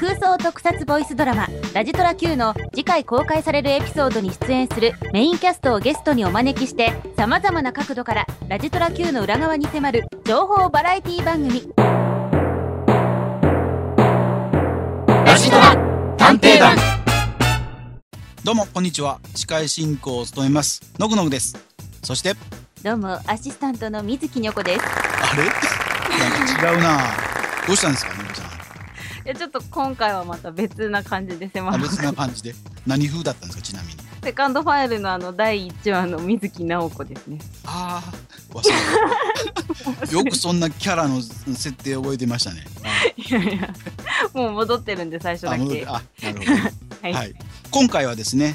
空想特撮ボイスドラマ「ラジトラ Q」の次回公開されるエピソードに出演するメインキャストをゲストにお招きしてさまざまな角度からラジトラ Q の裏側に迫る情報バラエティ番組ラジトラ探偵団どうも、こんにちは。司会進行を務めます。のぐのぐです。そして、どうもアシスタントの水木にょこですあれ？なんか違うなどうしたんですか、のぐちゃん。いやちょっと今回はまた別な感じで迫あ、る別な感じで。何風だったんですか、ちなみに。セカンドファイルのあの第1話の水木直子ですねああ、忘れた。よくそんなキャラの設定覚えてましたね。いやいやもう戻ってるんで最初あ、だけあ、なるほど。はいはい。今回はですね、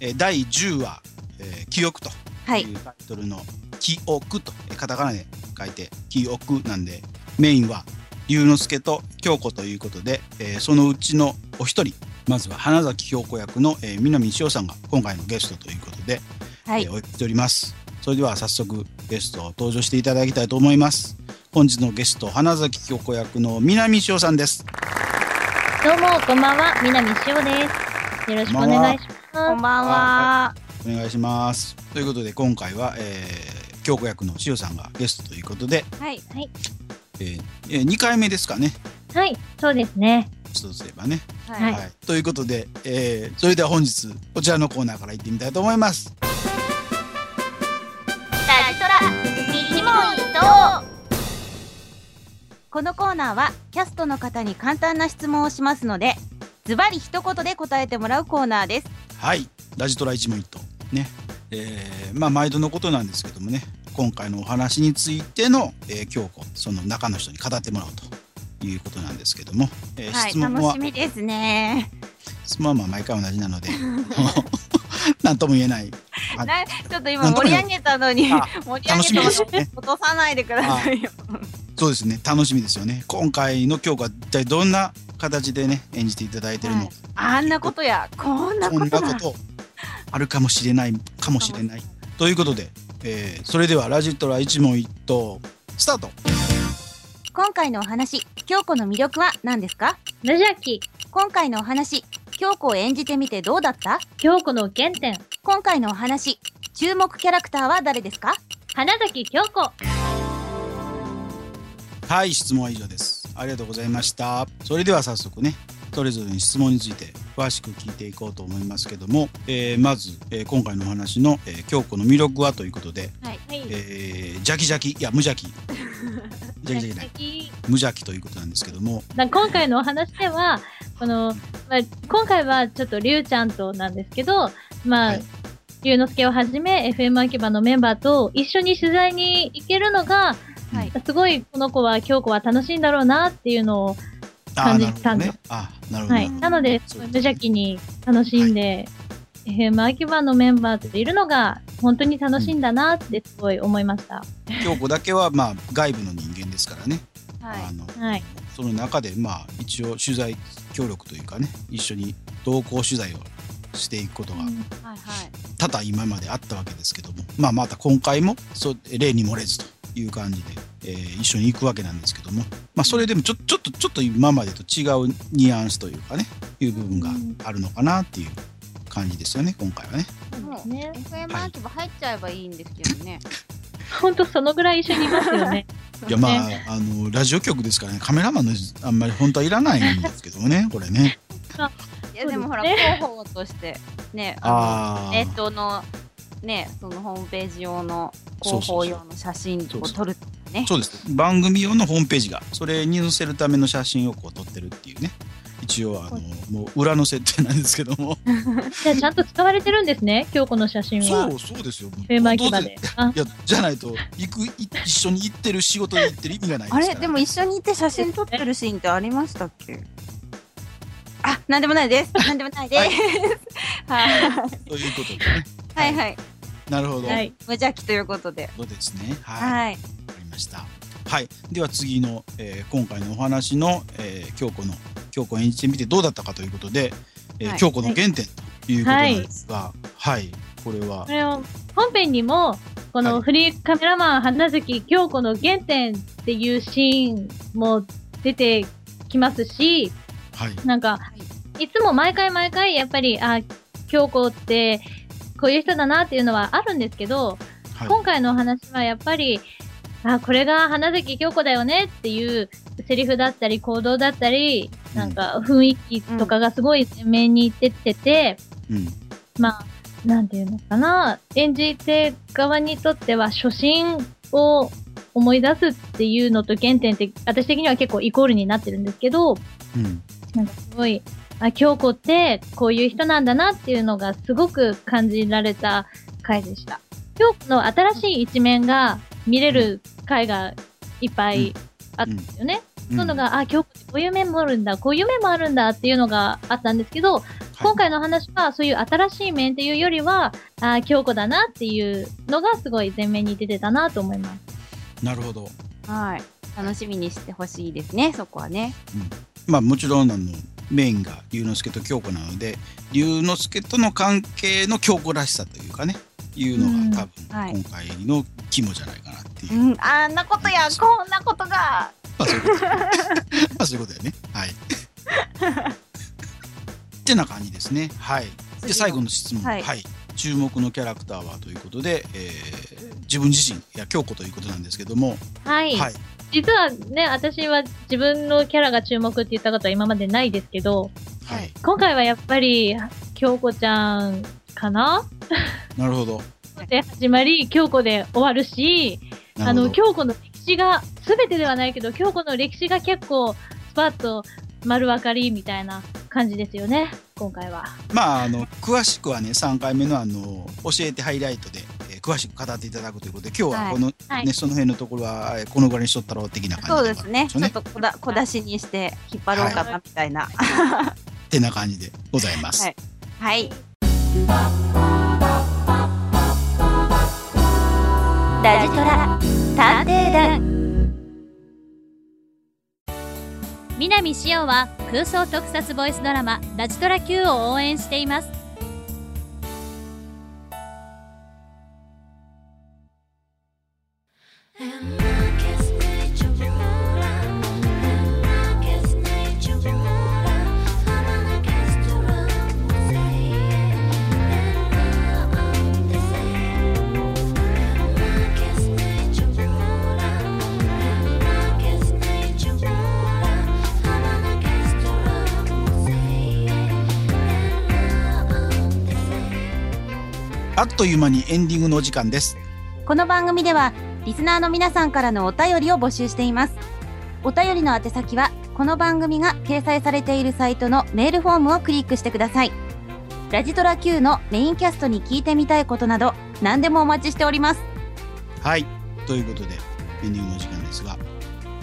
えー第10話、えー記憶とはいいうタイトルの記憶と、えーカタカナで書いて記憶なんで、メインは龍之介と京子ということで、えーそのうちのお一人、まずは花崎京子役の、えー南潮さんが今回のゲストということで、はいえーお呼びしております。それでは早速ゲストを登場していただきたいと思います。本日のゲスト、花崎京子役の南潮さんです。どうも、こんばんは。南しおです。よろしくお願いしまこんばんはお願いします。ということで今回は、えー、京子役の塩さんがゲストということで、はいえーえー、2回目ですかね。す。はい、そうですね。一つすればね。はいはいということで、えー、それでは本日こちらのコーナーから行ってみたいと思います。ラジトラ一問一答このコーナーはキャストの方に簡単な質問をしますのでズバリ一言で答えてもらうコーナーですはい。ラジトラ一問一答。ね。えー、まあ毎度のことなんですけどもね、今回のお話についての、えー、京子、その中の人に語ってもらおうということなんですけども、えーはい質問は？楽しみですね。質問はまあ毎回同じなので、なんとも言えない。ちょっと今盛り上げたのにあ盛り上げたのにですよね。落とさないでくださいよ。そうですね。楽しみですよね。今回の京子は一体どんな形でね、演じていただいてるの？か、あんなことや。こんなことあるかもしれない、かもしれない。ということで、えーそれではラジトラ一問一答、スタート今回のお話京子の魅力は何ですか？無邪気、今回のお話京子を演じてみてどうだった？京子の原点、今回のお話注目キャラクターは誰ですか？花崎京子。はい、質問は以上です。ありがとうございました。それでは早速ね、それぞれに質問について詳しく聞いていこうと思いますけども、えーまず、えー今回のお話の、えー京子の魅力はということで、はいはい。えー、邪気邪気、いや、無邪気。邪気じゃない。気無邪気ということなんですけども、だ今回のお話では、この、まあ、今回はちょっとりゅうちゃんとなんですけど、まあ、はい龍之介をはじめ FM 秋葉のメンバーと一緒に取材に行けるのが、はいすごいこの子は京子は楽しいんだろうなっていうのを感じたんで。あーなるほど。はい。なので、無邪気に楽しんで、FM 秋葉のメンバーといるのが、本当に楽しいんだなってすごい思いました。京子だけは、まあ、外部の人間ですからね。はいあのはい。その中で、まあ、一応取材協力というかね、一緒に同行取材をしていくことがはいはい多々今まであったわけですけども、まあ、また今回もそう例に漏れずという感じで、えー一緒に行くわけなんですけども、まあ、それでもちょちょっとちょっと今までと違うニュアンスというかねいう部分があるのかなっていう感じですよね今回はね。そうね。FM 秋葉入っちゃえばいいんですけどね。本当そのぐらい一緒にいますよね。いやまああのラジオ局ですからねカメラマンのあんまり本当はいらないんですけどもねこれね。いやでもほら広報としてねああのネットのねそのホームページ用の広報用の写真を撮るね。そうです番組用のホームページがそれに載せるための写真をこう撮ってるっていうね一応あのもう裏の設定なんですけども じゃあちゃんと使われてるんですね、京子の写真は。そうそうですよ FM 秋葉で。あいやじゃないと行くい一緒に行ってる仕事で行ってる意味がないですあかられ？でも一緒にいて写真撮ってるシーンってありましたっけ？あ、なんでもないです。なんでもないです。はい。ということでねはいはい。なるほど、はい。無邪気ということで。そうですねはいわ、はい。ました。はい。では次の、えー今回のお話の、えー京子の京子を演じてみてどうだったかということで、えーはい。京子の原点ということなんですがはい、これは。これを本編にも、こはい。のフリーカメラマン花崎京子の原点っていうシーンも出てきますし、はい。なんか、いつも毎回毎回、やっぱり、あ、京子って、こういう人だなっていうのはあるんですけど、はい。今回のお話はやっぱり、あ、これが花崎京子だよねっていうセリフだったり行動だったり、うんなんか雰囲気とかがすごい前面に出てて、うん。まあ、なんていうのかな、演じ手側にとっては初心を思い出すっていうのと原点って私的には結構イコールになってるんですけど、うん。なんかすごい、あ、京子ってこういう人なんだなっていうのがすごく感じられた回でした。京子の新しい一面が見れる回がいっぱいあったんですよね。うんそういうのが、あ、京子ってこういう面もあるんだ、こういう面もあるんだっていうのがあったんですけど、今回の話はそういう新しい面っていうよりは、あ、京子だなっていうのがすごい前面に出てたなと思います。なるほど。はい。楽しみにしてほしいですね、そこはね。まあもちろんあのメインが龍之介と京子なので龍之介との関係の京子らしさというかねいうのが多分はい。今回の肝じゃないかなっていう、うん、あんなことや、こんなことが。まあそういうこと まあそういうことだよね。はい。ってな感じですね。はい。で最後の質問。はい。はい、注目のキャラクターはということで、えー自分自身いや京子ということなんですけども。はい。はい。実はね、私は自分のキャラが注目って言ったことは今までないですけど、はい。今回はやっぱり、京子ちゃんかな？なるほど。で始まり、京子で終わるし、あの、京子の歴史が、すべてではないけど、京子の歴史が結構、スパッと丸分かりみたいな感じですよね、今回は。まあ、あの詳しくはね3回目のあの教えてハイライトで、えー詳しく語っていただくということで今日はこの、はい。ねその辺のところはえーこのぐらいにしとったろう的な感じそうですね。ちょっとと小だ小出しにして引っ張ろうかな、みたいな。てな感じでございます。はいラジトラ探偵団。南紫耀は空想特撮ボイスドラマラジトラ Q を応援しています。あっという間にエンディングのお時間です。この番組ではリスナーの皆さんからのお便りを募集しています。お便りの宛先はこの番組が掲載されているサイトのメールフォームをクリックしてください。ラジトラ Q のメインキャストに聞いてみたいことなど何でもお待ちしております。はい。ということでエンディングのお時間ですが。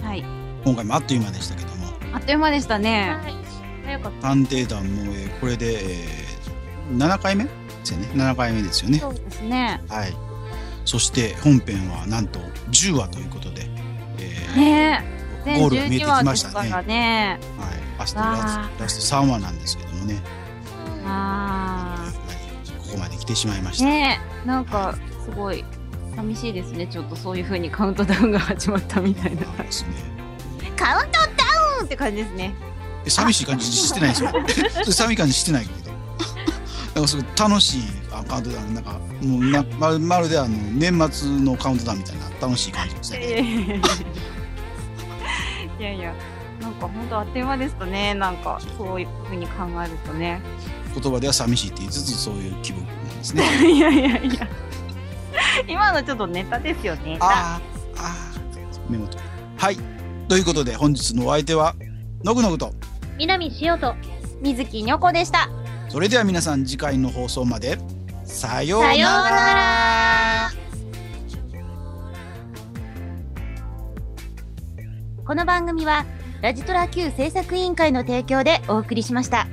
はい。今回もあっという間でしたけども。あっという間でしたね。はい。早かった。探偵団も、えーこれで、えー7回目ですよね。7回目ですよね。そうですね。はい。そして本編はなんと10話ということで、えーねゴールが見えて12話きましたね。ね。はい、ラストわラあ。スラスト3話なんですけどもね、あ。ここまで来てしまいましーた。ねえ。なんかすごい寂しいですね。ちょっとそういう風にカウントダウンが始まったみたいな。ですね。カウントダウンって感じですね。え寂しい感じしてないですよ。寂い感じしてない。なんかすごい楽しいあカウントダウンなんかもうなまるまるであの年末のカウントダウンみたいな楽しい感じでしたね。いやいや、なんか本当あっという間でしたね。なんかそういうふうに考えるとね。言葉では寂しいって言いつつそういう気分なんですね。いやいやいや。今のちょっとネタですよね。あーあーメモと。はいということで本日のお相手はのぐのぐと。南しおと。水木にょこでした。それでは皆さん次回の放送までさようならなら。この番組はラジトラ Q 制作委員会の提供でお送りしました。